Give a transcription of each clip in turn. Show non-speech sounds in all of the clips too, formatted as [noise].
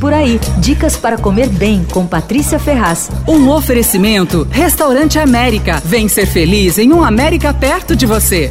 Por aí, dicas para comer bem com Patrícia Ferraz. Um oferecimento Restaurante América. Vem ser feliz em um América perto de você.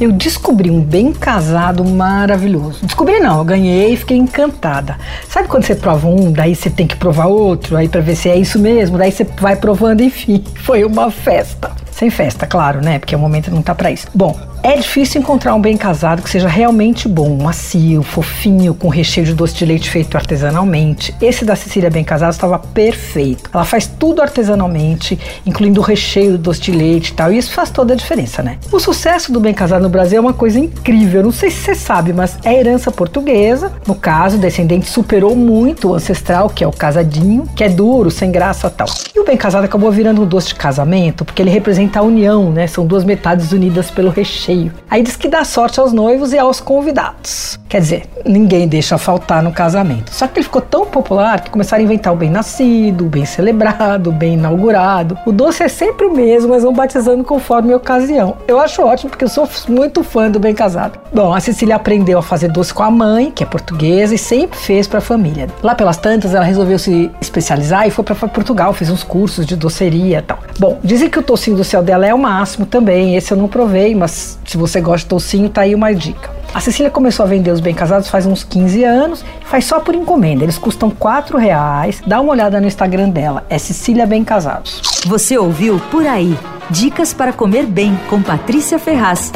Eu descobri um bem casado maravilhoso. Descobri não, eu ganhei e fiquei encantada. Sabe quando você prova um, daí você tem que provar outro, aí para ver se é isso mesmo, daí você vai provando, [laughs] enfim, foi uma festa. Sem festa, claro, né? Porque o momento não tá para isso. Bom, é difícil encontrar um bem casado que seja realmente bom, macio, fofinho, com recheio de doce de leite feito artesanalmente. Esse da Cecília Bem Casado estava perfeito. Ela faz tudo artesanalmente, incluindo o recheio do doce de leite e tal, e isso faz toda a diferença, né? O sucesso do Bem Casado no Brasil é uma coisa incrível. Não sei se você sabe, mas é herança portuguesa. No caso, o descendente superou muito o ancestral, que é o casadinho, que é duro, sem graça tal. E o Bem Casado acabou virando um doce de casamento, porque ele representa a união, né? São duas metades unidas pelo recheio cheio. Aí diz que dá sorte aos noivos e aos convidados. Quer dizer, ninguém deixa faltar no casamento. Só que ele ficou tão popular que começaram a inventar o bem nascido, o bem celebrado, o bem inaugurado. O doce é sempre o mesmo, mas vão batizando conforme a ocasião. Eu acho ótimo porque eu sou muito fã do bem casado. Bom, a Cecília aprendeu a fazer doce com a mãe, que é portuguesa, e sempre fez para a família. Lá pelas tantas, ela resolveu se especializar e foi para Portugal, fez uns cursos de doceria e tal. Bom, dizem que o tocinho do céu dela é o máximo também. Esse eu não provei, mas se você gosta de toucinho, tá aí uma dica. A Cecília começou a vender os bem casados faz uns 15 anos, faz só por encomenda. Eles custam 4 reais. Dá uma olhada no Instagram dela, é Cecília Bem Casados. Você ouviu Por Aí. Dicas para comer bem com Patrícia Ferraz.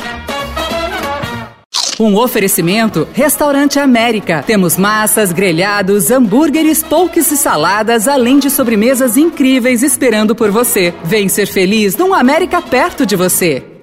Um oferecimento Restaurante América. Temos massas, grelhados, hambúrgueres, polques e saladas, além de sobremesas incríveis esperando por você. Vem ser feliz num América perto de você.